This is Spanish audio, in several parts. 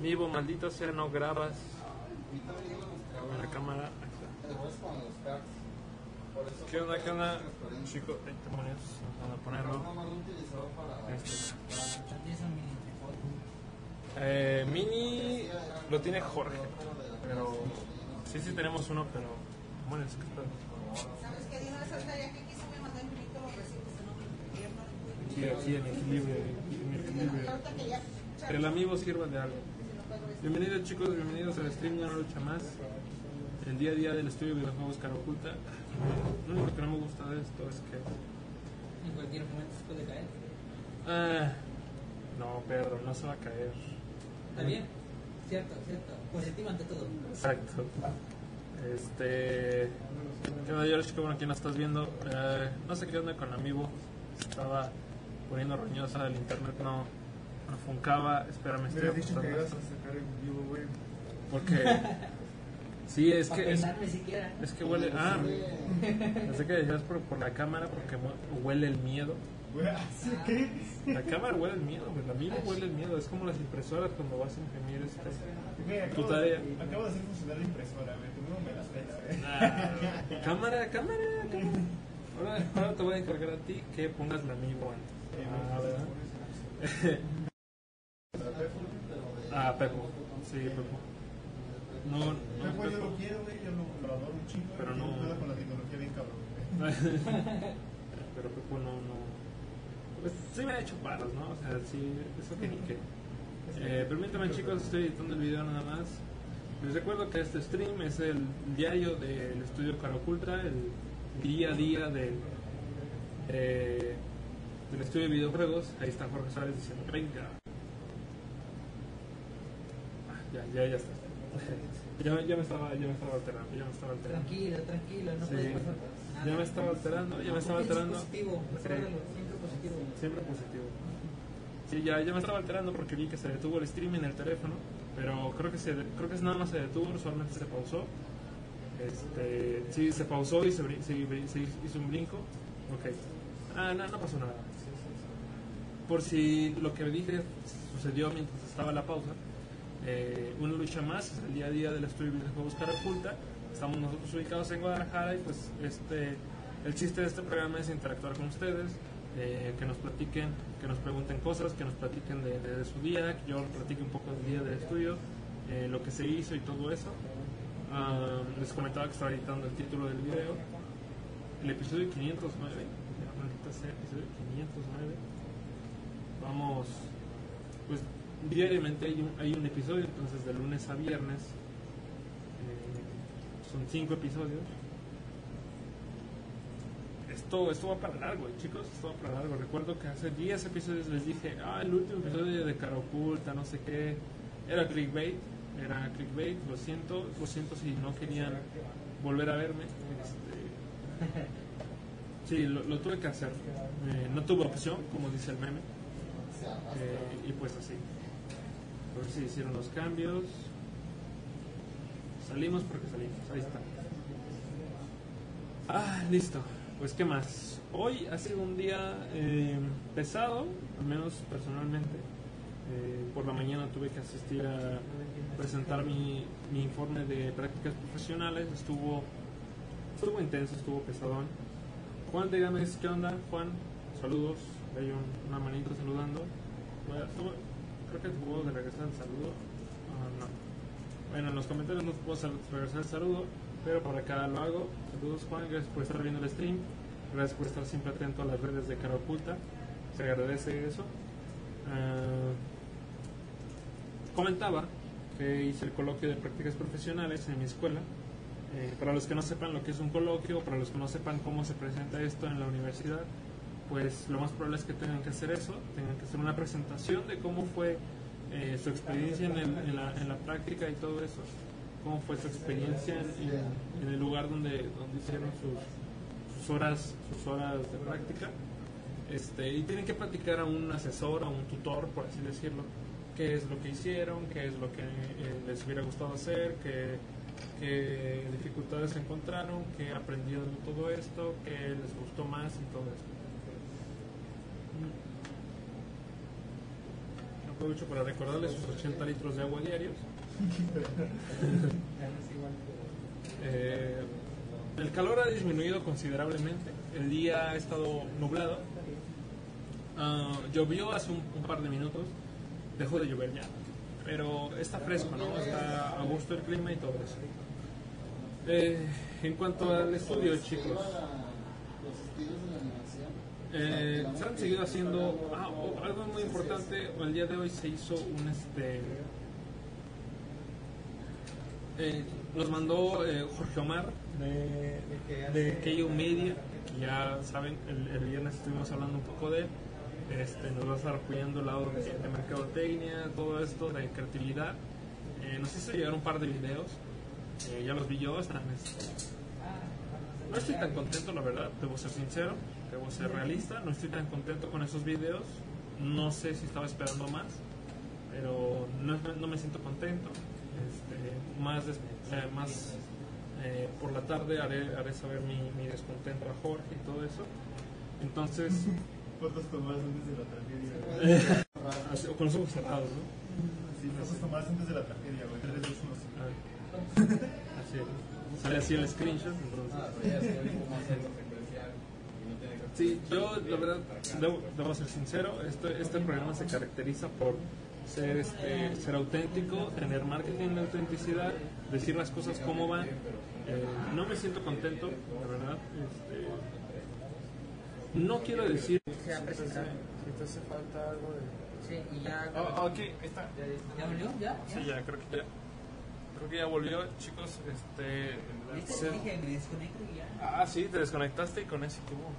Mivo, maldito sea, no grabas. En la cámara. ¿Qué onda, qué onda? Chicos, ahí te pones, vamos a ponerlo. Este. Eh, mini lo tiene Jorge, pero sí, sí tenemos uno, pero bueno, es que está- ¿Sabes qué? Dijo esa tarea que quiso me mandó infinito los recibos en un Sí, aquí en equilibrio, en equilibrio. El amigo sirva de algo. Bienvenidos chicos, bienvenidos al stream de una lucha más. El día a día del estudio de videojuegos cara oculta. Lo único que no me gusta de esto es que... En cualquier momento se puede caer. Ah, no, Pedro, no se va a caer. ¿Está bien? Cierto, cierto. Positivo ante todo. Exacto. Este... ¿Qué onda, George? Qué bueno que nos estás viendo. Eh, no sé qué onda con amigo. Estaba poniendo roñosa el internet, no, no funcaba. Espérame, Me estoy dicho que ibas a sacar en vivo, güey. Porque... Sí, es que... Es. Es que huele. Ah, pensé que decías por, por la cámara porque huele el miedo. Güey, ¿así qué? La cámara huele el miedo, güey. La mía huele el miedo. Es como las impresoras cuando vas a imprimir este. Tu acabo, tarea. de, acabo de hacer funcionar la impresora, güey. Tu mismo me la pela, güey. Ah, cámara, cámara, cámara. Ahora, ahora te voy a encargar a ti que pongas la mi antes. Ah, ¿verdad? ah, Pepo. Sí, Pepo. No, no, Pepo, yo Pepo. lo quiero, güey. Yo lo, lo adoro un chingo. Pero no- yo puedo con la tecnología bien cabrón. Pero Pepo no, no. Pues sí me ha hecho paros, ¿no? O sea, sí, eso que ni qué. Eh, permítanme chicos, estoy editando el video nada más. Les recuerdo que este stream es el diario del estudio Cara Oculta, el día a día del, eh, del estudio de videojuegos. Ahí está Jorge Suárez diciendo, venga. Ya, ya, ya está. ya, ya me estaba, ya me estaba alterando, ya me estaba alterando. Tranquilo, tranquilo. No Sí. puede pasar nada. Ya me estaba alterando, ya me estaba alterando. positivo. Recuérdalo, siempre positivo. Siempre positivo. Sí, ya, ya me estaba alterando porque vi que se detuvo el stream en el teléfono, pero creo que se, creo que es nada más se detuvo, solamente se pausó. Este, sí, se pausó y se, se se hizo un brinco. Ok. Ah, no, no pasó nada. Por si lo que dije sucedió mientras estaba la pausa, eh, una lucha más, es el día a día del estudio de videojuegos Cara Oculta. Estamos nosotros ubicados en Guadalajara y pues este, el chiste de este programa es interactuar con ustedes, eh, que nos platiquen, que nos pregunten cosas, que nos platiquen de, de su día, que yo platique un poco del día del estudio, eh, lo que se hizo y todo eso. Ah, les comentaba que estaba editando el título del video, el episodio 509, ya, maldita sea, episodio 509. Vamos, pues diariamente hay un, hay un episodio, entonces de lunes a viernes eh, son cinco episodios. Esto, esto va para largo, eh, chicos, esto va para largo. Recuerdo que hace 10 episodios les dije, ah, el último episodio de Cara Oculta, no sé qué, era clickbait, era clickbait, lo siento, lo siento si no querían volver a verme. Este, sí, lo, tuve que hacer. Eh, no tuve opción, como dice el meme. Y pues así. A ver si hicieron los cambios. Salimos porque salimos. Ahí está. Ah, listo. Pues qué más. Hoy ha sido un día eh, pesado, al menos personalmente. Eh, por la mañana tuve que asistir a presentar mi, mi informe de prácticas profesionales. Estuvo, estuvo intenso, estuvo pesadón. Juan, dígame qué onda, Juan. Saludos. Hay un- una manito saludando. Voy a- creo que puedo de regresar el saludo. Ah, no. Bueno, en los comentarios no puedo regresar el saludo, pero por acá lo hago. Saludos Juan, gracias por estar viendo el stream. Gracias por estar siempre atento a las redes de Cara Oculta. Se agradece eso. Ah, comentaba que hice el coloquio de prácticas profesionales en mi escuela. Eh, para los que no sepan lo que es un coloquio, para los que no sepan cómo se presenta esto en la universidad, pues lo más probable es que tengan que hacer eso, tengan que hacer una presentación de cómo fue eh, su experiencia en, el- en la, práctica y todo eso, cómo fue su experiencia en, el lugar donde, donde hicieron sus, horas sus horas de práctica. Este, y tienen que platicar a un asesor, a un tutor, por así decirlo, qué es lo que hicieron, qué es lo que eh, les hubiera gustado hacer, qué, qué dificultades encontraron, qué aprendieron de todo esto, qué les gustó más y todo esto. Aprovecho para recordarles sus 80 litros de agua diarios. Eh, el calor ha disminuido considerablemente. El día ha estado nublado. Ah, llovió hace un, par de minutos. Dejó de llover ya. Pero está fresco, ¿no? Está a gusto el clima y todo eso. Eh, en cuanto al estudio, chicos, eh, se han seguido haciendo ah, algo muy importante. El día de hoy se hizo un este. eh, mandó eh, Jorge Omar de, de Media. Ya saben, el, viernes estuvimos hablando un poco de. Este, nos va a estar apoyando el lado de, de mercadotecnia, todo esto de creatividad. Eh, nos hizo llegar un par de videos. Eh, ya los vi yo, están este, no estoy tan contento, la verdad, debo ser sincero, debo ser realista, no estoy tan contento con esos videos, no sé si estaba esperando más, pero no, no me siento contento. Este, más des- eh, más eh, por la tarde haré, haré saber mi, mi descontento a Jorge y todo eso. Entonces, Fotos tomadas antes de la tragedia. así- con los ojos cerrados, ¿no? Sí, fotos tomadas antes de la tragedia, güey. 3, 2, 1, A ver. Así, sale así el screenshot. entonces. Sí, yo la verdad debo, debo ser sincero, este, este programa se caracteriza por ser, este, ser auténtico, tener marketing de autenticidad, decir las cosas como van. Eh, no me siento contento, la verdad. Este, no quiero decir... Se ha presentado. Si te hace falta algo de... Sí, y ya. Ah, ok, ahí está. ¿Ya volvió? ¿Ya? Sí, ya, creo que ya. Creo que ya volvió, chicos. Este, ¿Viste? dije, me desconecto y ya. Ah, sí, te desconectaste y con ese tuvo.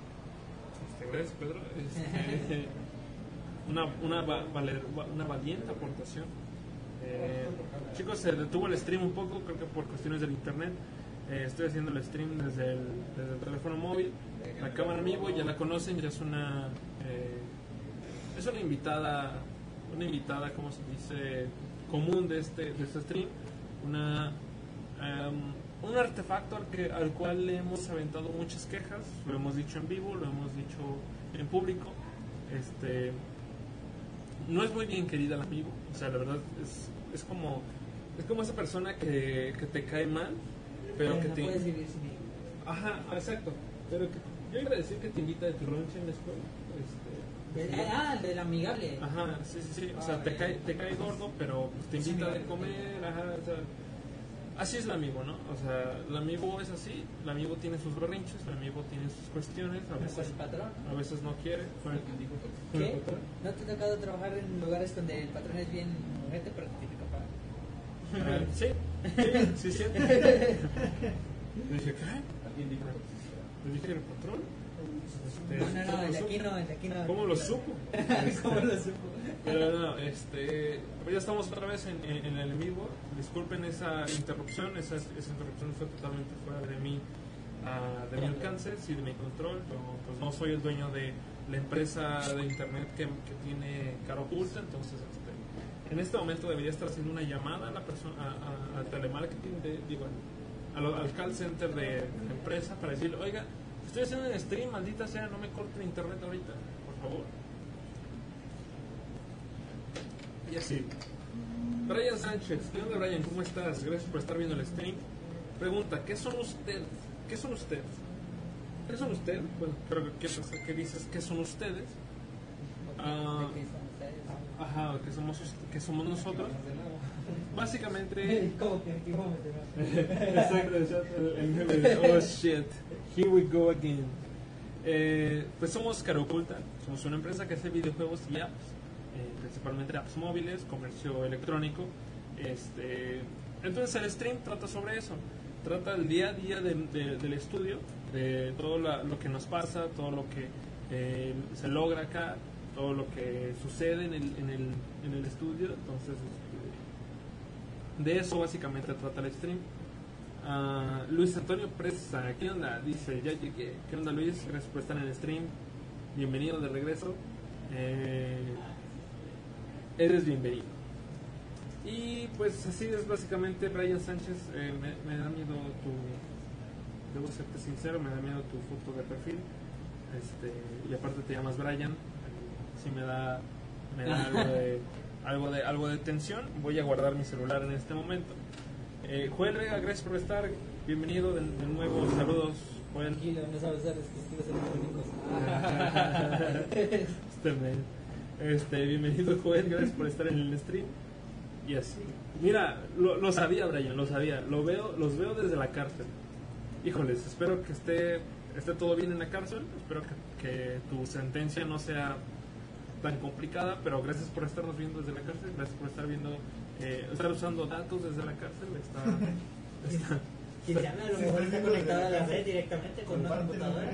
Este, una, una, una valiente aportación. Eh, chicos, se detuvo el stream un poco, creo que por cuestiones del internet. Eh, estoy haciendo el stream desde el, teléfono móvil. La cámara vivo ya la conocen, ya es una. eh, es una invitada, una invitada, como se dice, común de este, de este stream. Artefacto al, que, al cual le hemos aventado muchas quejas, lo hemos dicho en vivo, lo hemos dicho en público. Este, no es muy bien querida el amigo, o sea, la verdad es, es como es como esa persona que, que te cae mal, pero que no te puedes vivir sin. Ajá, exacto. Pero que, yo iba a decir que te invita de tu lunch en la escuela. Este, Ah, el del amigable. Ajá, sí, sí, sí. O sea, te cae, te cae gordo, pero pues, te invita de comer. Ajá, o sea, así es el amigo, ¿no? O sea, el amigo es así. El amigo tiene sus berrinches, el amigo tiene sus cuestiones. A veces, el patrón. a veces no quiere. ¿Qué? patrón. ¿No te ha tocado trabajar en lugares donde el patrón es bien gente, pero te tiene que pagar? Ah, sí, sí, sí, sí. Le dije, ¿qué? Le dije, ¿el patrón? Este, No, no, no, ¿cómo el de aquí no, el de aquí no. ¿Cómo lo supo? ¿Cómo lo supo? Pero no, este, pues ya estamos otra vez en, en- en el vivo. Disculpen esa interrupción, esa, interrupción fue totalmente fuera de mi, ah, de mi alcance, sí, de mi control. Yo pues, no soy el dueño de la empresa de internet que, que tiene cara oculta, entonces este, en este momento debería estar haciendo una llamada a la persona, al telemarketing, de, digo, al, al- al call center de la empresa para decirle, oiga, estoy haciendo un stream, maldita sea, no me corten internet ahorita, por favor. Y así. Brian Sánchez, ¿qué onda Brian? ¿Cómo estás? Gracias por estar viendo el stream. Pregunta, ¿qué son ustedes? ¿Qué son ustedes? ¿Qué son ustedes? Bueno, creo que ¿qué, pasa? ¿Qué dices? ¿Qué son ustedes? Ah, ajá, ¿qué somos, qué somos nosotros? Básicamente... ¿Cómo que? Exacto, de, oh shit, here we go again. Eh, pues somos Cara Oculta, somos una empresa que hace videojuegos y apps, principalmente apps móviles, comercio electrónico. Este, entonces el stream trata sobre eso, trata el día a día de- de- del estudio, de todo la- lo que nos pasa, todo lo que eh, se logra acá, todo lo que sucede en el, en el, en el estudio. Entonces, este, de eso básicamente trata el stream. Ah, Luis Antonio Presa, ¿qué onda? Dice, ya llegué. ¿Qué onda Luis? Gracias por estar en el stream. Bienvenido de regreso. Eh, eres bienvenido. Y pues así es básicamente Brian Sánchez. eh, me, me da miedo tu... Debo serte sincero, me da miedo tu foto de perfil. Este, y aparte te llamas Brian. eh, sí me da, me da algo de, algo de, algo de tensión. Voy a guardar mi celular en este momento. Eh, Joel Vega, gracias por estar. Bienvenido de, de nuevo. Saludos, Joel. Tranquilo, no sabes electrónicos. Este, men. Este, bienvenido Joel, gracias por estar en el stream. Y así. Mira, lo, lo sabía Brian, lo sabía. Lo veo, los veo desde la cárcel. Híjoles, espero que esté, esté todo bien en la cárcel. Espero que, que tu sentencia no sea tan complicada, pero gracias por estarnos viendo desde la cárcel, gracias por estar viendo, eh, estar usando datos desde la cárcel. Está, está- Quien llame a lo mejor está conectado a la red directamente con una computadora.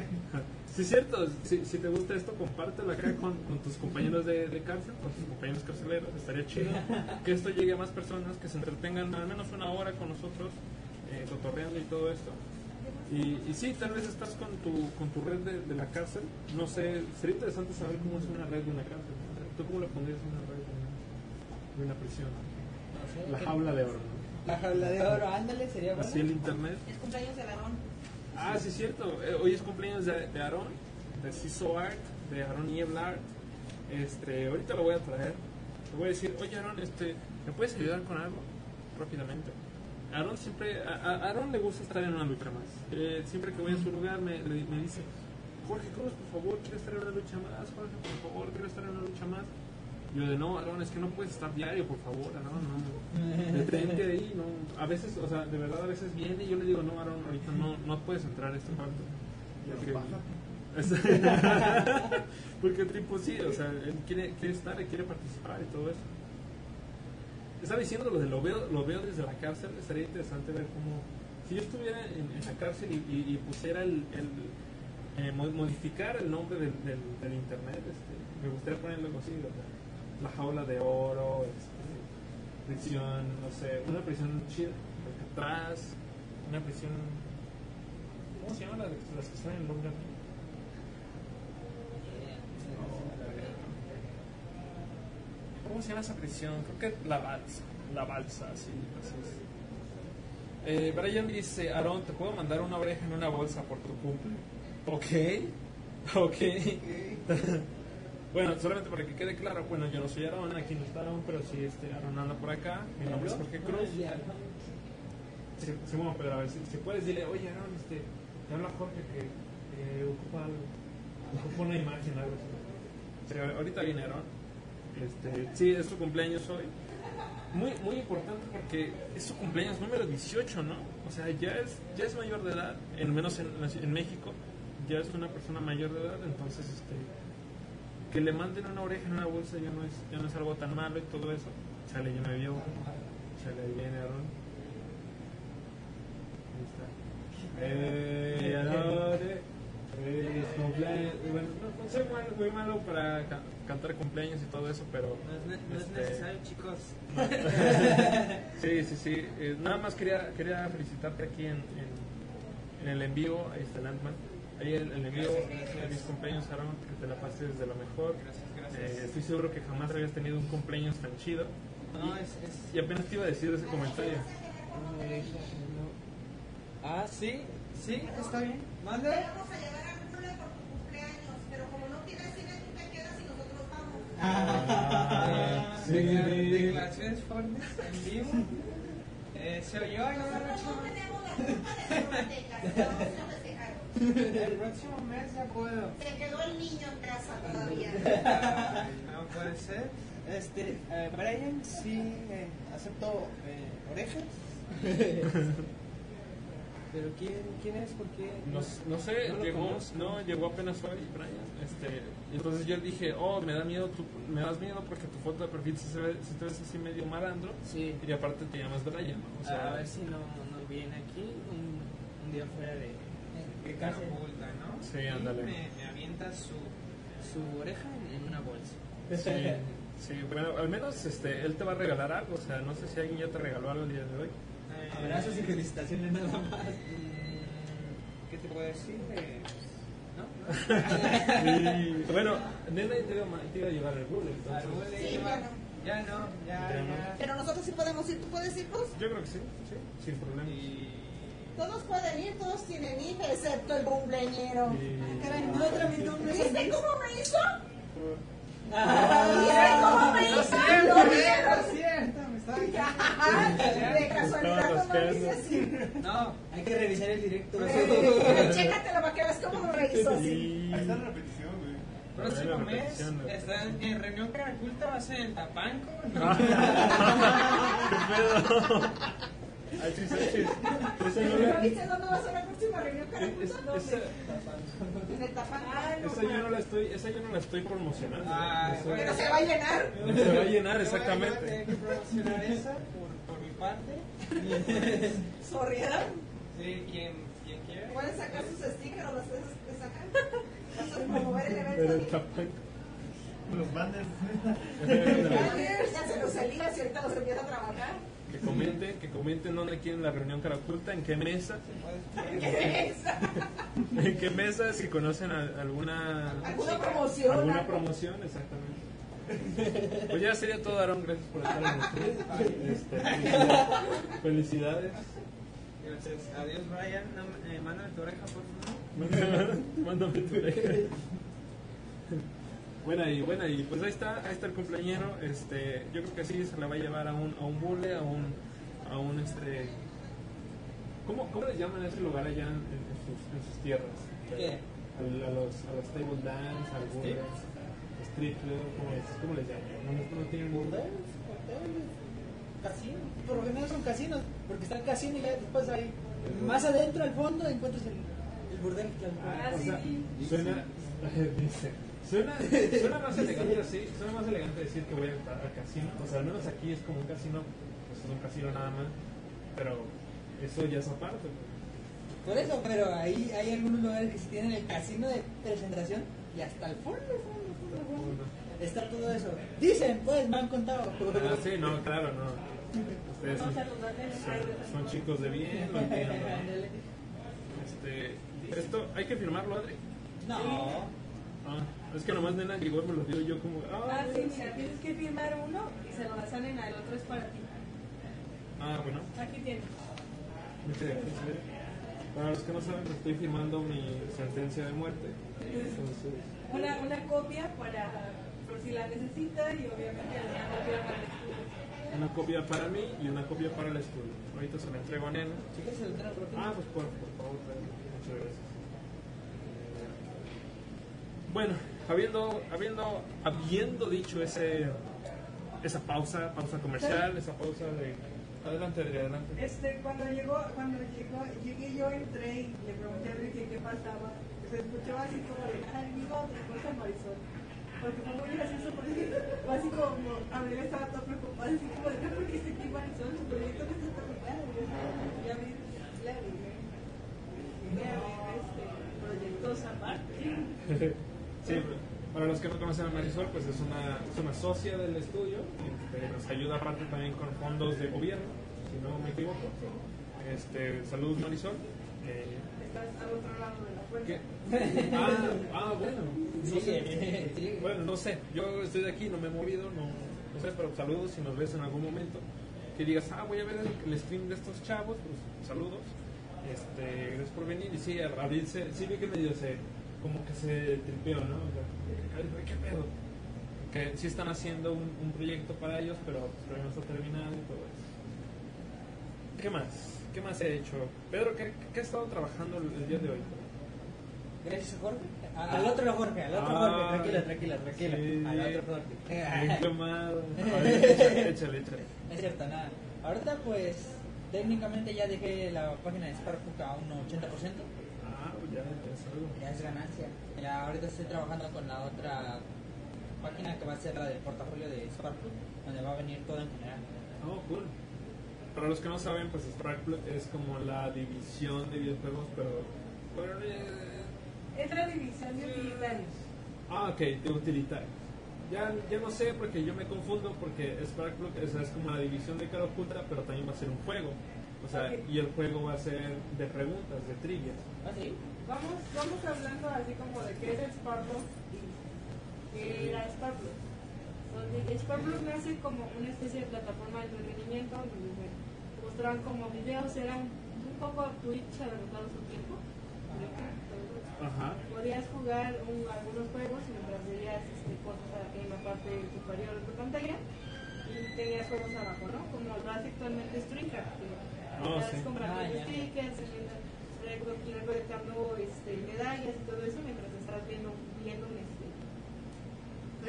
Sí, es cierto. Si, si te gusta esto, compártelo acá con, con tus compañeros de, de cárcel, con tus compañeros carceleros. Estaría chido que esto llegue a más personas, que se entretengan al menos una hora con nosotros, eh, cotorreando y todo esto. Y, y sí, tal vez estás con tu, con tu red de, de la cárcel. No sé, sería interesante saber cómo es una red de una cárcel. ¿Tú cómo le pondrías una red de una, de una prisión? Sé, La jaula de oro. ¿no? La jaula de oro, ándale, sería bueno. Así el internet. Es cumpleaños de Aarón. Ah, sí, es cierto. Eh, hoy es cumpleaños de, de Aaron, de Ciso Art, de Aaron Niebla Art. Este, ahorita lo voy a traer. Le voy a decir, oye Aaron, este, ¿me puedes ayudar con algo? Rápidamente. Aaron siempre, a, Aaron le gusta estar en una lucha más. Eh, siempre que voy a su lugar me, me dice, Jorge Cruz, por favor, quiero estar en una lucha más. Jorge, por favor, quiero estar en una lucha más. Yo de no, Aaron, es que no puedes estar diario, por favor, Aaron, no. Detente ahí, no. A veces, o sea, de verdad, a veces viene y yo le digo, no, Aaron, ahorita no, no puedes entrar a este cuarto. Porque- Porque tipo sí, o sea, él quiere, quiere estar y quiere participar y todo eso. Estaba diciendo lo de lo veo, lo veo desde la cárcel, estaría interesante ver cómo, si yo estuviera en, en la cárcel y, y- y pusiera el, el, eh, mo- modificar el nombre del, del, del internet, este, me gustaría ponerlo así, ¿verdad? La jaula de oro, este, prisión, no sé, una prisión chida, atrás, una prisión, ¿cómo se llama las, las que están en Long Island? ¿Cómo se llama esa prisión? Creo que la balsa. La balsa, sí, así es. Eh, Brian dice, Aaron, ¿te puedo mandar una oreja en una bolsa por tu cumple? Ok, ok. bueno, solamente para que quede claro, bueno, yo no soy Aaron, aquí no está Aaron, pero sí, este, Aaron anda por acá. Mi nombre es Jorge Cruz. Sí, Simón, pero a ver, si, puedes dile, oye Aaron, este, te habla Jorge que, ocupa ocupa una imagen, algo así. Sí, ahorita viene Aaron. Este, sí, es su cumpleaños hoy. Muy, muy importante porque es su cumpleaños número 18, ¿no? O sea, ya es, ya es mayor de edad, en menos en, en México, ya es una persona mayor de edad, entonces este, que le manden una oreja en una bolsa ya no es, ya no es algo tan malo y todo eso. Chale, ya me vio. Chale, ahí viene Aaron. Ahí está. Eh, Aaron, eh, cumpleaños. Bueno, no, no soy muy malo para ca- cantar cumpleaños y todo eso, pero. No es, ne- no es este, necesario, chicos. Sí, sí, sí. Eh, nada más quería, quería felicitarte aquí en, en, en el envío. Ahí está el Antman. Ahí el, el envío. Feliz cumpleaños, Aaron. Que te la pases de lo mejor. Gracias, gracias. Eh, estoy seguro que jamás habías tenido un cumpleaños tan chido. No, es, es Y apenas te iba a decir ese comentario. no. Ah, sí, sí, está bien. Manda. Vamos a llevar a Rule por tu cumpleaños, pero como no tienes cine, tú te quedas y nosotros vamos. Ah, sí. Decla- Declaraciones fuertes en vivo. Eh, se oyó Nosotros no próximo, tenemos la culpa de las el próximo mes ya puedo. Se quedó el niño en casa todavía. No puede ser. Este, eh, Brian, sí, eh, acepto eh, orejas. Pero ¿quién, quién es? ¿Por qué? No, no sé, No llegó, conozco. no, llegó apenas hoy, Brian. Este, entonces yo dije, oh, me da miedo, tu, me das miedo porque tu foto de perfil si se ve, si te ves así medio malandro. Sí. Y aparte te llamas Brian, ¿no? O sea, a ver si no, no viene aquí un, un día fuera de, casa. Carapulta, ¿no? Sí, ándale. Me, me avienta su, su oreja en, una bolsa. Sí, sí, bueno, al menos este, él te va a regalar algo, o sea, no sé si alguien ya te regaló algo el día de hoy. Eh, Abrazos y felicitaciones nada más. mm, ¿Qué te puedo decir? Eh, ¿No? Y, bueno, nena te iba, a- te iba a llevar el Google, entonces, Sí, iba- ya no. Ya no, ya, Ya no. ya. Pero nosotros sí podemos ir, ¿tú puedes ir, Cruz? yo creo que sí, sí, sin problema. Y Todos pueden ir, todos tienen hija, excepto el cumpleañero. Y- Caray, no, otra vez no me ¿Viste cómo me hizo? Ah, ¿Viste cómo me hizo? cierto, no, es cierto, me estaba Ya, De casualidad no lo dice así. No, hay que revisar el directo. Pero Chécatelo para que veas cómo lo revisó así. Ahí está la repetición, güey. Próximo mes, está en reunión caraculta, va a ser en Tapanco. ¿Qué pedo? Achis, achis. Esa yo ¿Pero la- viste dónde va a ser la próxima reunión En el Tapán. esa yo no la estoy, esa yo no la estoy promocionando. Ah, Eso- Pero se va a llenar. Se va a llenar, Yo voy a exactamente. que promocionar esa por, por mi parte. Sorriedad. Sí, quien, quien quiera. Pueden sacar sus stickers o las cosas que sacan. Vas a promover el Pero el evento. Los banners. Ya se los elías y ahorita los empieza a trabajar. Que comenten, que comenten dónde quieren la reunión caraculta, en qué mesa, ¿Qué es? en qué mesa, si conocen a- alguna ¿Alguna promoción? alguna promoción, exactamente. Pues ya sería todo, Aaron, gracias por estar en el este, felicidades. felicidades. Gracias. Adiós, Brian. No, eh, mándame tu oreja, por favor. Mándame tu oreja. Buena y buena y pues ahí está, ahí está el cumpleañero, este, yo creo que sí se la va a llevar a un, a un bule, a un, a un este, ¿cómo, cómo le llaman a ese lugar allá en, en sus, en sus tierras? ¿Qué? A, los, a los table dance, al bule, strip club, ¿cómo, es? ¿cómo les llaman? ¿No, no, tienen Burdeles, hoteles, casinos. Por lo general son casinos, porque está el casino y ya después ahí, más adentro, al fondo, encuentras el, el burdel. Ah, O sea, sí. suena, dice, suena, suena más elegante así, suena más elegante decir que voy a- al casino, o sea, al menos aquí es como un casino, pues es un casino nada más, pero eso ya es aparte. pues. Por eso, pero ahí hay algunos lugares que sí tienen el casino de presentación y hasta el fondo, fondo, fondo, fondo. Está todo eso. Dicen, pues, me han contado. Ah, sí, no, claro, no. Ustedes son, son- son chicos de bien, lo entiendo. Este, esto, hay que firmarlo, Adri. No. Ah, es que nomás Nena llegó y me lo dio yo como, ah, Ah, sí, mira, tienes que firmar uno y se lo das a Nena, el otro es para ti. ah, bueno. Aquí tienes. Muchas gracias. Para los que no saben, estoy firmando mi sentencia de muerte. Entonces, Una, una copia para, por si la necesita y obviamente una copia para el estudio. una copia para mí y una copia para el estudio. Ahorita se la entrego a Nena. Si quieres, se aquí. Ah, pues por, por favor, muchas gracias. Bueno, habiendo, habiendo, habiendo dicho ese, esa pausa, pausa comercial, esa pausa de... Adelante, adelante. Este, cuando llegó, cuando llegó, llegué yo, entré y le pregunté a Enrique qué pasaba. Se escuchaba así como de, ay, digo otra cosa, Marisol. Porque fue muy gracioso porque así como, Abril estaba toda preocupada, así como de, ¿por qué está aquí Marisol? Su proyecto que está. Y vi, claro, y ya vi, este, proyectos aparte. Sí, para los que no conocen a Marisol, pues es una, es una socia del estudio, este, nos ayuda aparte también con fondos de gobierno, si no me equivoco. Este, saludos Marisol. Eh, Estás al otro lado de la puerta. ¿qué? Ah, ah, bueno. No sé. sigue. Bueno, no sé. Yo estoy de aquí, no me he movido, no, no sé, pero saludos si nos ves en algún momento. Que digas, ah, voy a ver el, el stream de estos chavos, pues saludos. Este, gracias por venir. Y sí, Abril se, sí vi que medio se, como que se tripeó, ¿no? O sea, ¿qué pedo? Que sí están haciendo un, un proyecto para ellos, pero pues, todavía no está terminado y todo eso. ¿Qué más? ¿Qué más he hecho? Pedro, ¿qué, qué has estado trabajando el, día de hoy? Gracias, Jorge. A- Al otro Jorge, al otro Ah, Jorge. Tranquila, tranquila, tranquila. sí. Al otro Jorge. Bien quemado. A ver, échale, échale, échale. No es cierto, nada. Ahorita, pues, técnicamente ya dejé la página de Sparkbook a un 80%. Ah, pues ya, ya es algo. Ya es ganancia. Ya ahorita estoy trabajando con la otra página que va a ser la del portafolio de Sparkbook, donde va a venir todo en general. Oh, cool. Para los que no saben, pues Sparkplug es como la división de videojuegos, pero... pero, eh, Es la división de utilitarios. ah, ok, de utilitario. Ya, ya no sé porque yo me confundo porque Sparkplug es, es como la división de cara oculta, pero también va a ser un juego. O sea, Ok. y el juego va a ser de preguntas, de trivias. ¿Ah, sí? Vamos, vamos hablando así como de qué es Sparkplug y qué era Sparkplug. Entonces, Sparkplug nace como una especie de plataforma de entretenimiento donde bueno, mostraban como videos, eran un poco Twitch adelantados su tiempo. Ajá. Podía podías jugar un- algunos juegos mientras veías este, cosas en la parte superior de tu pantalla y tenías juegos abajo, ¿no? Como lo hace actualmente Streamcraft. que Oh, estás sí. comprando Ah, stickers, recolectando este, medallas y todo eso mientras estás viendo, un este.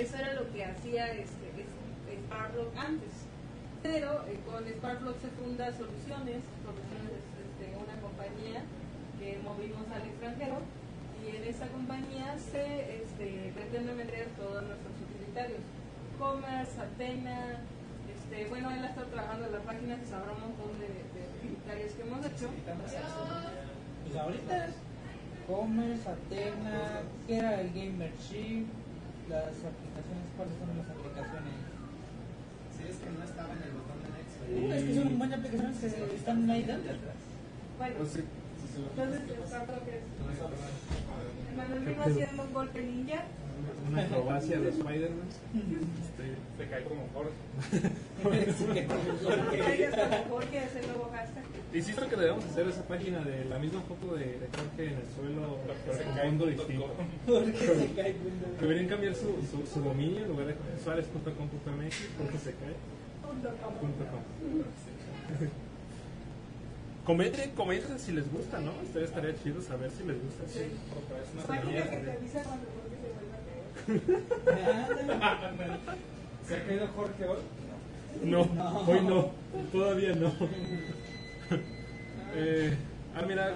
Eso era lo que hacía este, es- Sparklock antes. Pero eh, con Sparklock se funda Soluciones, Soluciones es este, una compañía que movimos al extranjero y en esta compañía se este, pretende meter todos nuestros utilitarios. Commerce, Atena, este, bueno, él ha estado trabajando en la página que sabrá un montón de, de utilitarios que hemos hecho. Pues ahorita, Commerce, Atena, ¿qué era el Gamer Chip? Las aplicaciones, ¿cuáles son las aplicaciones? Sí, es que no estaba en el botón de next. Uh, es que son buenas aplicaciones que están ahí dentro. Bueno, Pues sí. entonces es... Manuel vino haciendo un golpe ninja. Una acrobacia de Spider-Man. Este, Se cae como Jorge. Jorge es el nuevo hashtag. Insisto que debemos hacer esa página de la misma foto de, de Jorge en el suelo, pero con distinto. Se cae Windows. Deberían cambiar su, su, su dominio en lugar de suárez.com.mx porque se cae. Punto com. punto com. Comenten, comenten si les gusta, ¿no? Estaría, estaría chido saber si les gusta. Sí. Página que te avisa cuando Jorge se vuelva a caer. ¿Se ha caído Jorge hoy? No, hoy no, todavía no. Eh, ah, mira,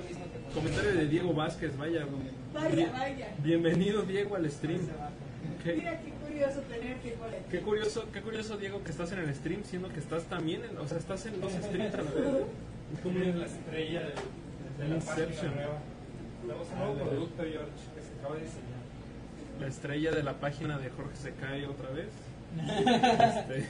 comentario de Diego Vázquez, vaya. Vaya, vaya. Bienvenido Diego al stream. Qué, Mira qué curioso tenerte aquí. qué curioso, qué curioso Diego que estás en el stream, siendo que estás también, en, o sea, estás en dos streams a la vez. Es como la estrella de, de la Inception. página nueva. Tenemos un nuevo producto, George, que se acaba de diseñar. La estrella de la página de Jorge se cae otra vez. Este,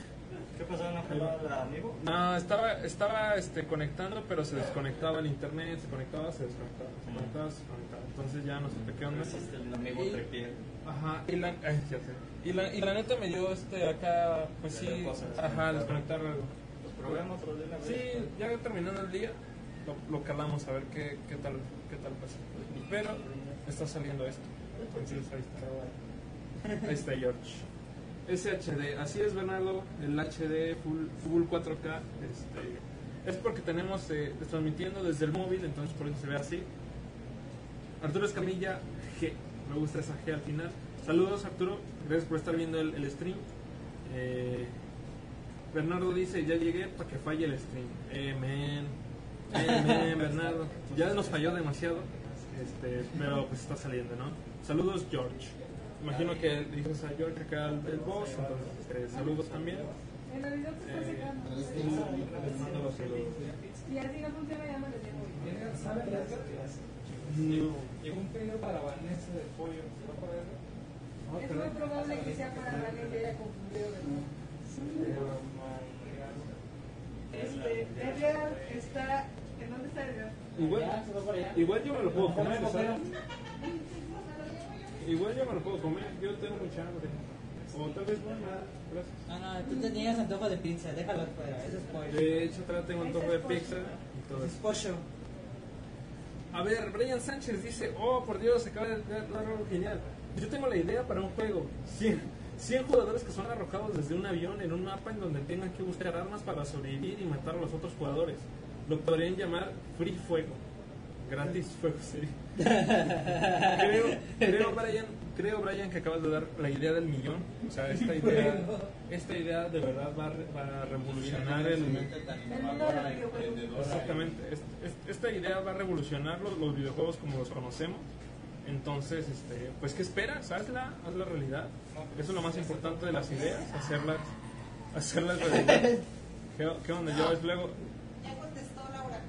¿Qué pasó la jugada la amigo? no, estaba, estaba este, conectando, pero se desconectaba el internet, se conectaba, se desconectaba, se conectaba, se desconectaba. Entonces ya no supe qué onda. el amigo. Ajá, y la, ay, ya sé. Y la, y la neta me dio este acá, pues sí, ajá, desconectar algo. Los de una vez. Sí, ya terminando el día, lo, lo calamos a ver qué, qué tal, qué tal pasa. Pero está saliendo esto. Entonces ahí está. Ahí está George. SHD, así es Bernardo, el HD full, full 4K. Este, es porque tenemos eh, transmitiendo desde el móvil, entonces por eso se ve así. Arturo Escamilla, G. Me gusta esa G al final. Saludos Arturo, gracias por estar viendo el, el stream. Eh, Bernardo dice, ya llegué para que falle el stream. Amen. Amen, Bernardo. Ya nos falló demasiado, este, pero pues está saliendo, ¿no? Saludos George. Imagino que dices a George acá el, boss, entonces este, saludos también. En realidad está Eh, secando. les mando los saludos. Si así no funciona, ya me lo tengo. ¿Sabe las gatas? No. Llegó un pedido para Vanessa de pollo. ¿Se va a poder? Es muy probable que sea para la que haya confundido de nuevo. Este, Edgar está. ¿En dónde está Edgar? Igual, igual yo me lo puedo comer, ¿sabes? Igual yo me lo puedo comer, yo tengo mucha hambre. O tal vez no, nada, gracias. Ah, no, tú tenías antojo de pizza, déjalo fuera, eso es pollo. De hecho, todavía tengo antojo de pizza y todo Es eso. pollo. A ver, Brian Sánchez dice, oh, por Dios, acaba de dar algo genial. Yo tengo la idea para un juego. 100, 100 jugadores que son arrojados desde un avión en un mapa en donde tengan que buscar armas para sobrevivir y matar a los otros jugadores. Lo podrían llamar Free Fuego. Gratis fuego sería. creo, creo, Brian, creo, Brian, que acabas de dar la idea del millón. O sea, esta idea, esta idea de verdad va a, re- va a revolucionar el, El mundo de los videojuegos. Exactamente. Es- es- esta idea va a revolucionar los, los videojuegos como los conocemos. Entonces, este, pues, ¿qué esperas? Hazla, hazla realidad. Eso es lo más importante de las ideas, hacerlas, hacerlas realidad. ¿Qué, qué onda, George? Luego Ya contestó Laura. ahí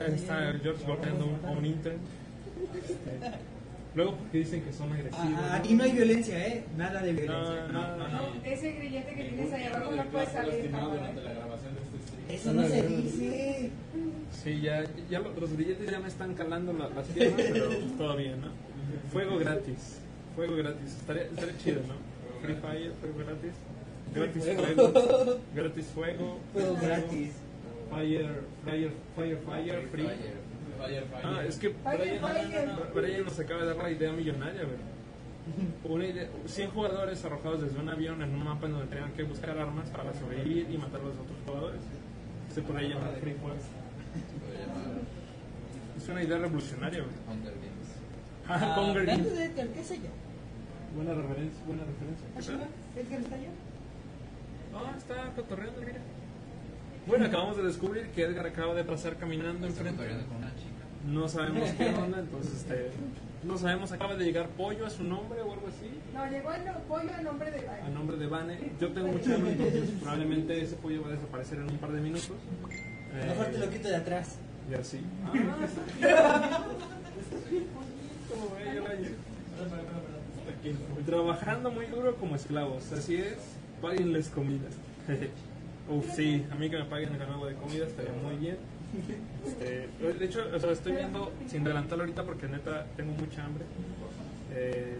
está George golpeando a un intern. Este, luego, porque dicen que son agresivos. Ah, aquí no hay violencia, ¿eh? Nada de No, violencia. no, no, no. Ese grillete que tienes ahí abajo no puede salir. cámara. Eso no se dice. Sí, ya, ya lo- los grilletes ya me están calando la- las piernas, pero todo bien, ¿no? Fuego gratis, fuego gratis, estaría, estaría chido, ¿no? Free Fire, fuego gratis, gratis fuego, gratis fuego, Fuego gratis. Fire, fire, fire, fire, free, Fire, fire. Ah, es que Fire, Brian, nos acaba de dar la idea millonaria, güey. Una idea, 100 jugadores arrojados desde un avión en un mapa en donde tengan que buscar armas para sobrevivir y matar a los otros jugadores. Se por ahí llama Free Fire. Es una idea revolucionaria, Games. Ah, Hunger Games. ¿qué sé yo? Buena referencia, buena referencia. ¿Qué tal? ¿Edgar está allá? Ah, está cotorreando, mira. Bueno, acabamos de descubrir que Edgar acaba de pasar caminando enfrente. No sabemos qué onda, entonces este, no sabemos, acaba de llegar pollo a su nombre o algo así, No, llegó el no- pollo a nombre de a Vane. nombre de Vane. Yo tengo mucha hambre, entonces probablemente ese pollo va a desaparecer en un par de minutos. A lo mejor te lo quito de atrás. y así. Como ve, yo la hice. Y Trabajando muy duro como esclavos, así es, páguenles comida. Uf, sí, a mí que me paguen el algo de comida estaría muy bien. Este, de hecho, o sea, estoy viendo sin adelantarlo ahorita porque neta tengo mucha hambre. Eh,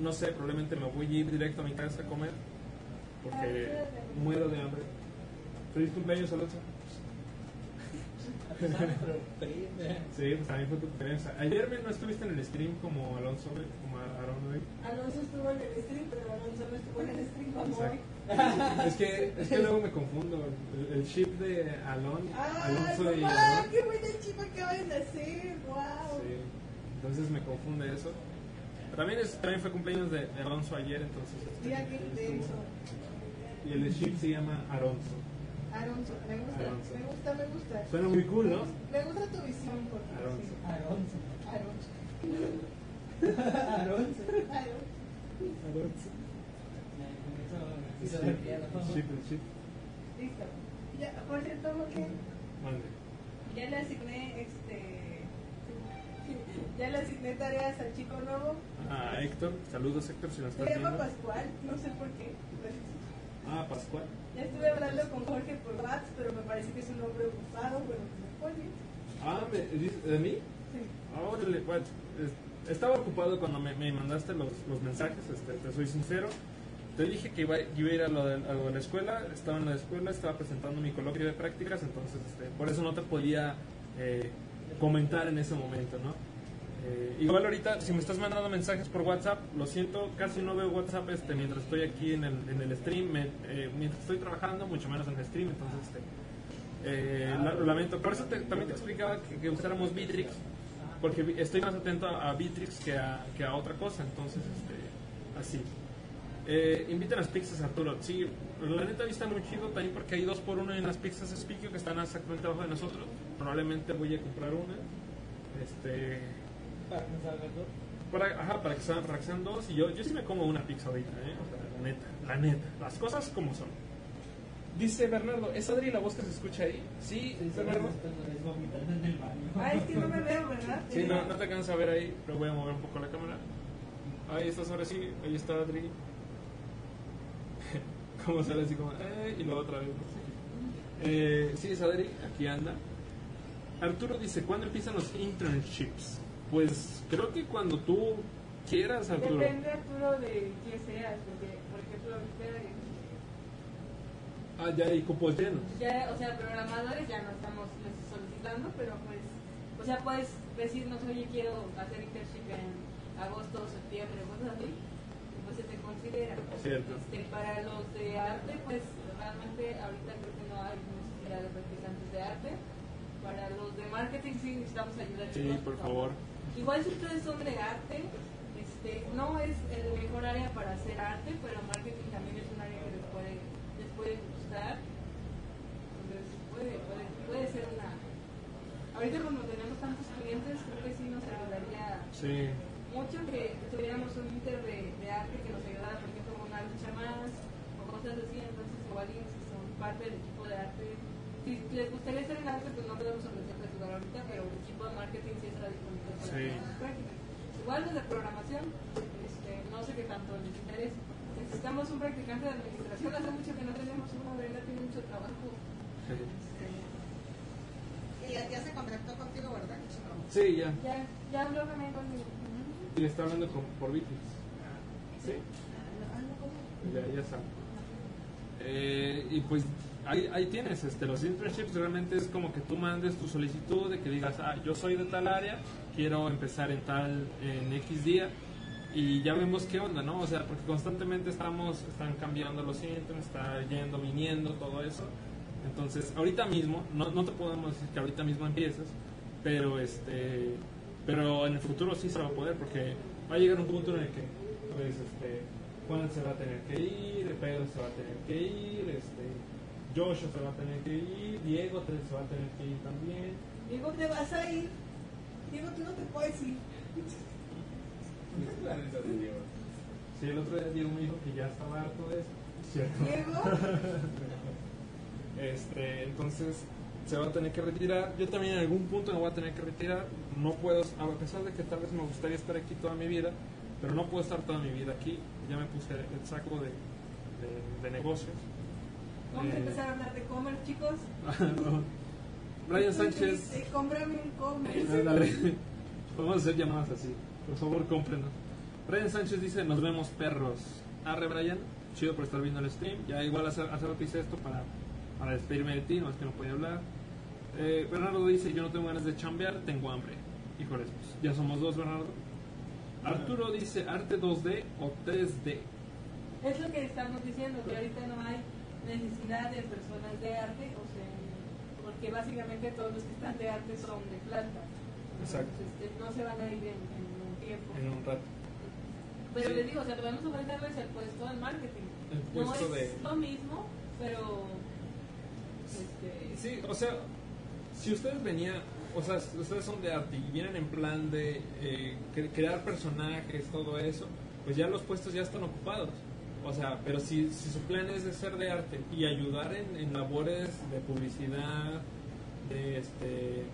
no sé, probablemente me voy a ir directo a mi casa a comer porque muero de hambre. Feliz cumpleaños, Alonso. Sí, pues también fue tu cumpleaños. Ayer no estuviste en el stream como Alonso, como Aaron, güey. Alonso estuvo en el stream, pero Alonso no estuvo en el stream como hoy. Es que, es que luego me confundo. El, el chip de Alon, ¡Ah, Alonso y! Aaron. ¡Qué buena chica acaban de hacer! ¡Wow! Sí. Entonces me confunde eso. También, es, también fue cumpleaños de, Alonso ayer, entonces. este, Mira qué intenso. Y el chip se llama Alonso. Alonso, me gusta, me gusta, me gusta. Suena muy cool, ¿no? Me gusta tu visión, por Alonso. Alonso. Alonso. Alonso. Alonso. Alonso. Sí, chip. Listo. Ya, por cierto, ya le asigné este. Ya le asigné tareas al chico nuevo. Ah, Héctor, saludos Héctor si nos Se llama. Pascual, no sé por qué. Ah, Pascual. Ya estuve hablando con Jorge por WhatsApp, pero me parece que es un nombre ocupado. Ah, ¿me, dices ¿de mí? Sí. Ah, órale, bueno, es- estaba ocupado cuando me, me mandaste los, los mensajes, este, te soy sincero. Te dije que iba, a ir a lo, de, a lo de la escuela, estaba en la escuela, estaba presentando mi coloquio de prácticas, entonces este, por eso no te podía eh, comentar en ese momento, ¿no? Eh, igual ahorita, si me estás mandando mensajes por WhatsApp, lo siento, casi no veo WhatsApp este, mientras estoy aquí en el, en el stream, me- eh, mientras estoy trabajando, mucho menos en el stream, entonces este, eh, lo lamento. Por eso te- también te explicaba que, que usáramos Bitrix, porque estoy más atento a, a Bitrix que a, que a otra cosa, entonces este, así. Eh, inviten las pizzas Arturo. Sí, la neta está muy chido también porque hay dos por uno en las pizzas Spikio que están exactamente abajo de nosotros. Probablemente voy a comprar una. Este, Para que nos salga todo. para, ajá, para que para que sean dos. Y yo, yo sí me como una pizza ahorita, ¿eh? O sea, la neta, la neta. Las cosas como son. Dice Bernardo, ¿es Adri la voz que se escucha ahí? Sí, Sí, Bernardo. les vomitando en el baño. Ah, es que no me veo, ¿verdad? Sí, no, no te alcanza a ver ahí, pero voy a mover un poco la cámara. Ahí estás ahora sí, ahí está Adri. como sale así como, eh, y luego otra vez. Eh, sí, es Adri, aquí anda. Arturo dice, ¿cuándo empiezan los internships? Pues creo que cuando tú quieras, Arturo. Depende, Arturo, de quién seas, porque, por ejemplo, ahorita, Ah, ya hay cupos llenos. ya, o sea, programadores ya no estamos solicitando, pero pues, o sea, puedes decirnos, oye, quiero hacer internship en agosto, septiembre, cosas así, pues se te considera. Cierto. Este, para los de arte, pues realmente ahorita creo que no hay necesidad de practicantes de arte. Para los de marketing sí necesitamos ayuda. Sí, chicos, por favor. Igual si ustedes son de arte, este, no es el mejor área para hacer arte, pero marketing también es un área que les puede, les puede gustar. Entonces puede, puede, puede ser una... Ahorita como tenemos tantos clientes, creo que sí nos ayudaría Sí. Mucho que tuviéramos un inter de, de arte que nos ayudara, por ejemplo, con una lucha más o cosas así. Entonces, igual y si son parte del equipo de arte, si les gustaría estar en arte, pues no podemos ofrecerles lugar ahorita, pero el equipo de marketing sí está disponible para Sí. las prácticas. Igual desde programación, este, no sé qué tanto les interesa. Necesitamos un practicante de administración, hace mucho que no tenemos uno, Brenda tiene mucho trabajo. Este, Y ya, ya se contactó contigo, ¿verdad? Sí, ya. ya, ya habló también conmigo. Y le está hablando con, por Bitrix. Sí. Ya, ya sabe. Eh, y pues ahí, ahí tienes, este, los internships realmente es como que tú mandes tu solicitud de que digas, ah, yo soy de tal área, quiero empezar en tal, en X día, y ya vemos qué onda, ¿no? O sea, porque constantemente estamos, están cambiando los síntomas, está yendo, viniendo, todo eso. Entonces, ahorita mismo, no, no te podemos decir que ahorita mismo empieces, pero este pero en el futuro sí se va a poder porque va a llegar un punto en el que pues este Juan se va a tener que ir, Pedro se va a tener que ir, este Joshua se va a tener que ir, Diego te- se va a tener que ir también. Diego, te vas a ir. Diego, tú no te puedes ir. Sí, el otro día Diego me dijo que ya estaba harto de eso. Cierto. Diego, Este, entonces se va a tener que retirar. Yo también en algún punto me voy a tener que retirar. No puedo, a pesar de que tal vez me gustaría estar aquí toda mi vida, pero no puedo estar toda mi vida aquí. Ya me puse el saco de, de, de negocios. vamos a Eh, empezar a hablar de comer, chicos. no. Brian Sánchez, cómprame un comer. Vamos a hacer llamadas así. Por favor, cómprenos. Brian Sánchez dice, nos vemos perros. Arre, Brian. Chido por estar viendo el stream. Ya igual hace, hace rato hice esto para, para despedirme de ti, no es que no podía hablar. Eh, Bernardo dice, yo no tengo ganas de chambear, tengo hambre. Híjoles, pues, ya somos dos, Bernardo. Arturo dice, arte 2D o 3D. Es lo que estamos diciendo, que ahorita no hay necesidad de personas de arte, o sea, porque básicamente todos los que están de arte son de planta. Exacto. Entonces, este, no se van a ir en, en un tiempo. En un rato. Pero Sí. les digo, o sea, podemos ofrecerles el puesto en marketing. El no es de- lo mismo, pero... Sí, o sea, si ustedes venían, o sea, si ustedes son de arte y vienen en plan de eh, cre- crear personajes, todo eso, pues ya los puestos ya están ocupados. O sea, pero si, su plan es de ser de arte y ayudar en, en labores de publicidad, de, este,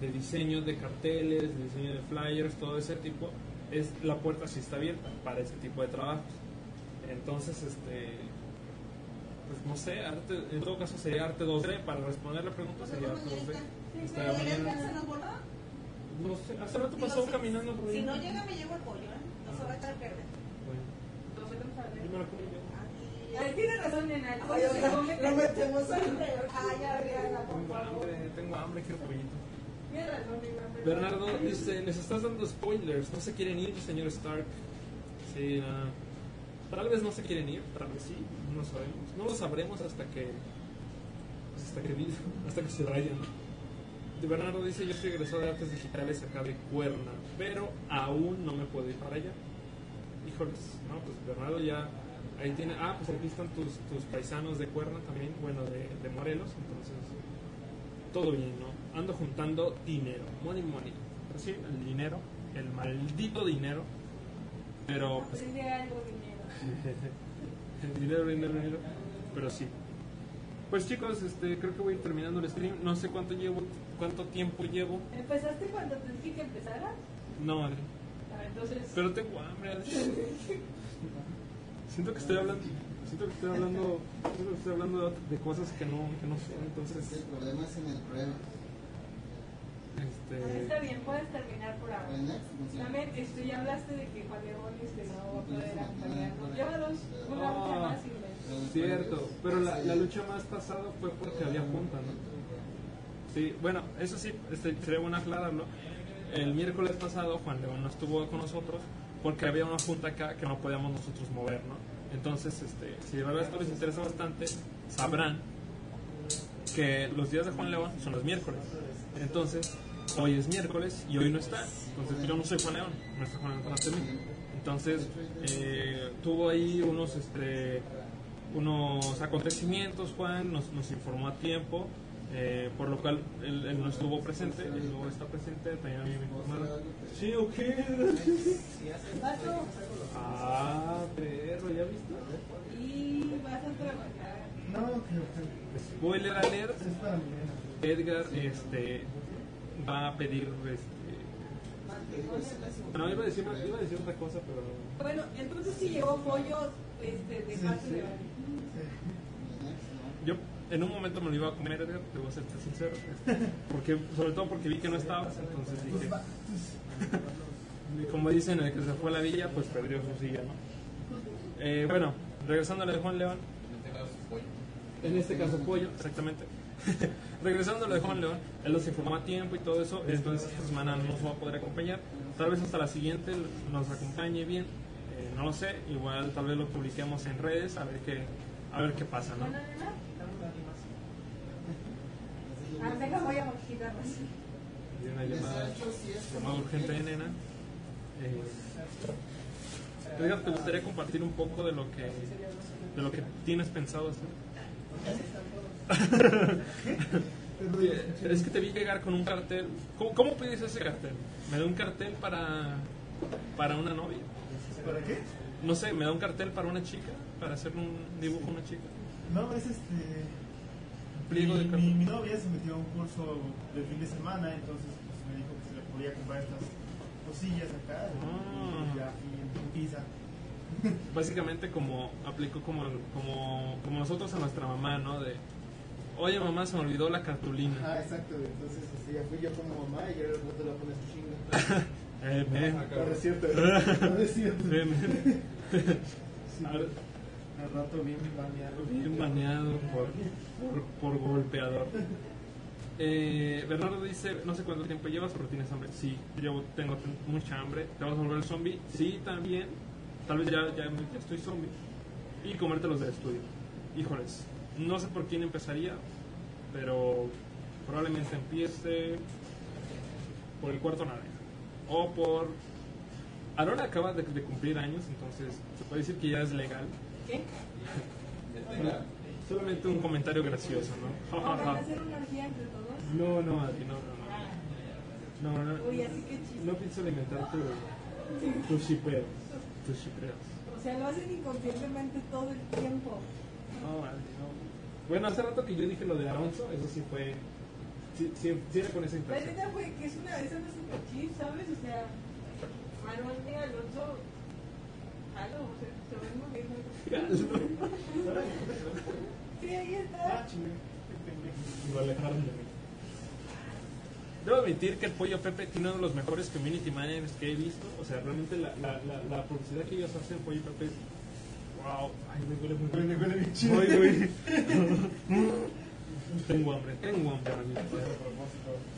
de diseño de carteles, de diseño de flyers, todo ese tipo, es la puerta sí está abierta para ese tipo de trabajos. Entonces, este, pues no sé, arte, en todo caso sería arte 2D. Para responder la pregunta sería arte 2D. Está ¿Pero ya mañana-? No sé, hace rato pasó si- caminando por ahí. Si no llega, me llevo el pollo, ¿eh? No se va a echar a perder. Bueno. Ah, tiene razón, lo metemos al Ay, Adriana, por Tengo favor. hambre, tengo hambre, quiero pollito. Tiene razón, nena, pero- Bernardo dice, les estás dando spoilers, no se quieren ir, señor Stark. Sí, ah, tal vez no se quieren ir, tal vez sí, no lo sabemos. No lo sabremos hasta que pues, hasta que hasta que se vayan. De Bernardo dice, yo soy egresado de artes digitales acá de Cuerna, pero aún no me puedo ir para allá. Híjoles, no, pues Bernardo ya ahí tiene, ah, pues aquí están tus, tus paisanos de Cuerna también, bueno, de, de Morelos, entonces todo bien, ¿no? Ando juntando dinero, money, money. Pero sí, el dinero, el maldito dinero. Pero, pues, algo, dinero. el dinero, dinero, dinero. Pero sí. Pues chicos, este, creo que voy a ir terminando el stream. No sé cuánto llevo, cuánto tiempo llevo. ¿Empezaste cuando te dije que empezaras? No, Adri. Ah, entonces... Pero tengo hambre, Adri. Siento que estoy hablando, siento que estoy hablando, siento que estoy hablando de, de cosas que no, que no sé. Entonces, El problema es en el prueba. Ah, Está este, bien, puedes terminar por ahora. También este, ya hablaste de que Juan León este, no va a poder acompañarnos. Llévalos una lucha Ah. más y ves. Cierto, pero la, la lucha más pasada fue porque había junta, ¿no? Sí, bueno, eso sí, este, sería bueno aclararlo. El miércoles pasado Juan León no estuvo con nosotros porque había una junta acá que no podíamos nosotros mover, ¿no? Entonces, este, si de verdad esto les interesa bastante, sabrán que los días de Juan León son los miércoles. Entonces, hoy es miércoles y hoy no está. Entonces, yo no soy Juan León, no está Juan León de mí. Entonces, eh, tuvo ahí unos, este, unos acontecimientos, Juan nos, nos informó a tiempo, eh, por lo cual él, él no estuvo presente, él no está presente, también a mí me informaron. Sí, ok. Vato, Ah, perro, ¿ya viste? y vas a trabajar. No, que Spoiler alert, para. Edgar este, va a pedir... Este, no, iba a, decir, iba a decir otra cosa, pero... Bueno, entonces si llegó pollo este, de parte de Yo en un momento me lo iba a comer, Edgar, debo serte sincero. este, Porque, sobre todo porque vi que no estabas, entonces dije. y como dicen, el que se fue a la villa, pues perdió su silla, ¿no? Eh, bueno, regresando a la de Juan León. En este caso pollo, exactamente. Regresando a lo de Juan León, él nos informó a tiempo y todo eso, entonces esta semana no nos va a poder acompañar. Tal vez hasta la siguiente nos acompañe bien, eh, no lo sé, igual tal vez lo publiquemos en redes a ver qué, a ver qué pasa, ¿no? Ah, voy a. Hay una llamada, llamada urgente de nena. Eh, Edgar, ¿te gustaría compartir un poco de lo que, de lo que tienes pensado hacer? Es que te vi llegar con un cartel. ¿Cómo, cómo pides ese cartel? ¿Me da un cartel para, para una novia? ¿Para qué? No sé, ¿me da un cartel para una chica? ¿Para hacer un dibujo a una chica? No, es este. Pliego mi, mi, mi novia se metió a un curso de fin de semana, entonces pues, me dijo que se le podía comprar estas cosillas acá. Ah. Y en. Básicamente como aplicó como, como, como nosotros a nuestra mamá, ¿no? De, oye mamá, se me olvidó la cartulina. Ah, exacto, entonces así, ya fui yo como mamá y ahora el rato la pones chinga. Eh, ven. No, no es cierto, no es cierto. Sí, Al- rato bien baneado. Bien baneado por, por, por golpeador. Eh, Bernardo dice, no sé cuánto tiempo llevas, pero tienes hambre. Sí, yo tengo mucha hambre. ¿Te vas a volver zombie? Sí, también. Tal vez ya, ya, ya estoy zombie. Y comerte los del estudio. Híjoles, no sé por quién empezaría, pero probablemente empiece por el cuarto naranja. O por... Aaron acaba de, de cumplir años, entonces se puede decir que ya es legal. ¿Qué? Solamente un comentario gracioso, ¿no? Ja, ja, ¿Van ja. a hacer una orgía entre todos? No, no, Adri, no, no, no. No, no, Uy, así que chiste. no pienso alimentar tu, tu shipeo. Tus shipeos. O sea, lo hacen inconscientemente todo el tiempo. No, Adri. Bueno, hace rato que yo dije lo de Alonso, eso sí fue. Sí, sí, sí era con esa La intención. neta fue que es una, eso no es un chip, ¿sabes? O sea, Manuel de Alonso, o sea, se ve muy bien. Sí, ahí está. Lo alejaron de mí. Debo admitir que el pollo Pepe tiene uno de los mejores community managers que he visto. O sea, realmente la, la, la, la publicidad que ellos hacen, pollo Pepe, es. ¡Wow! ¡Ay, me huele Me bien! huele bien chido. Ay, güey. tengo hambre, tengo hambre.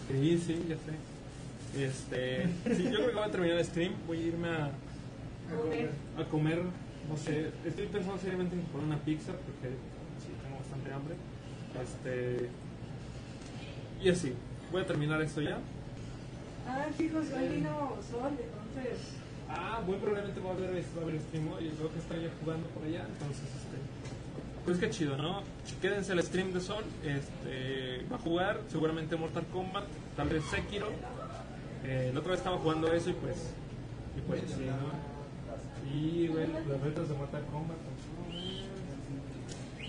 Sí, sí, ya sé. Este, sí, yo creo que voy a terminar el stream. Voy a irme a, Comer. a comer, no sé. Estoy pensando seriamente en poner una pizza porque sí, tengo bastante hambre. Este, y así, voy a terminar esto ya. Ah, chicos, hoy vino Sol, entonces. Ah, muy probablemente voy a ver, va a ver stream hoy. Veo que está ya jugando por allá, entonces, este. Pues qué chido, ¿no? Quédense al stream de Sol. Este, va a jugar seguramente Mortal Kombat, tal vez Sekiro. Eh, la otra vez estaba jugando eso y pues. Y pues sí, ¿no? Y, güey, las retas de Mortal Kombat.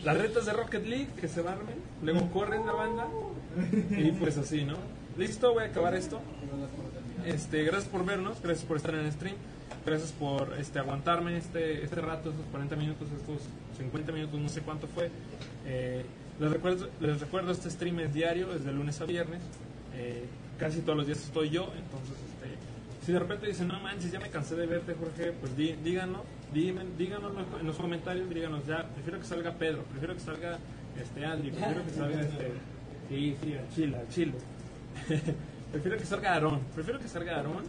Las retas de Rocket League que se armen, luego corren la banda y pues así, ¿no? Listo, voy a acabar esto. Este, gracias por vernos, gracias por estar en el stream, gracias por este, aguantarme este, este rato, estos 40 minutos, estos 50 minutos, no sé cuánto fue. Eh, les, recuerdo, les recuerdo, este stream es diario, es de lunes a viernes, eh, casi todos los días estoy yo, entonces este, si de repente dicen, no manches, ya me cansé de verte Jorge, pues dí- díganos, díganos en los- en los comentarios, díganos ya, prefiero que salga Pedro, prefiero que salga este Andy, prefiero que salga este... Sí, sí, a Chile, a Chile. prefiero que salga Aarón, prefiero que salga Aarón.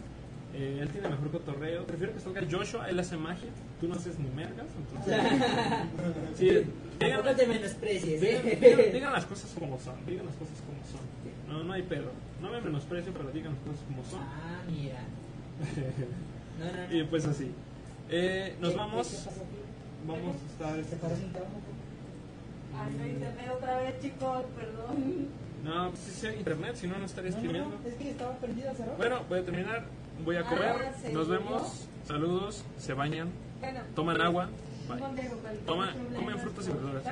eh, él tiene mejor cotorreo. Prefiero que salga Joshua, él hace magia. Tú no haces ni mergas, entonces. sí, digan, te menosprecies, digan- ¿eh? digan- digan las cosas como son. Digan las cosas como son. No, no hay pedo. No me menosprecio, pero digan las cosas como son. Ah, mira. No, no, no. y pues así. Eh, nos ¿Qué- vamos. qué pasó aquí? Vamos a estar. ¿Te parece un trabajo? Otra vez, chicos, perdón. No, pues sí, sí hay internet, si no, no estaría No, no, escribiendo. no, es que estaba perdida. Bueno, voy a terminar. Voy a comer. Ah, ¿se Nos vemos. Saludos. Se bañan. Bueno, Toman agua. Bye. Toma, comen frutas y verduras.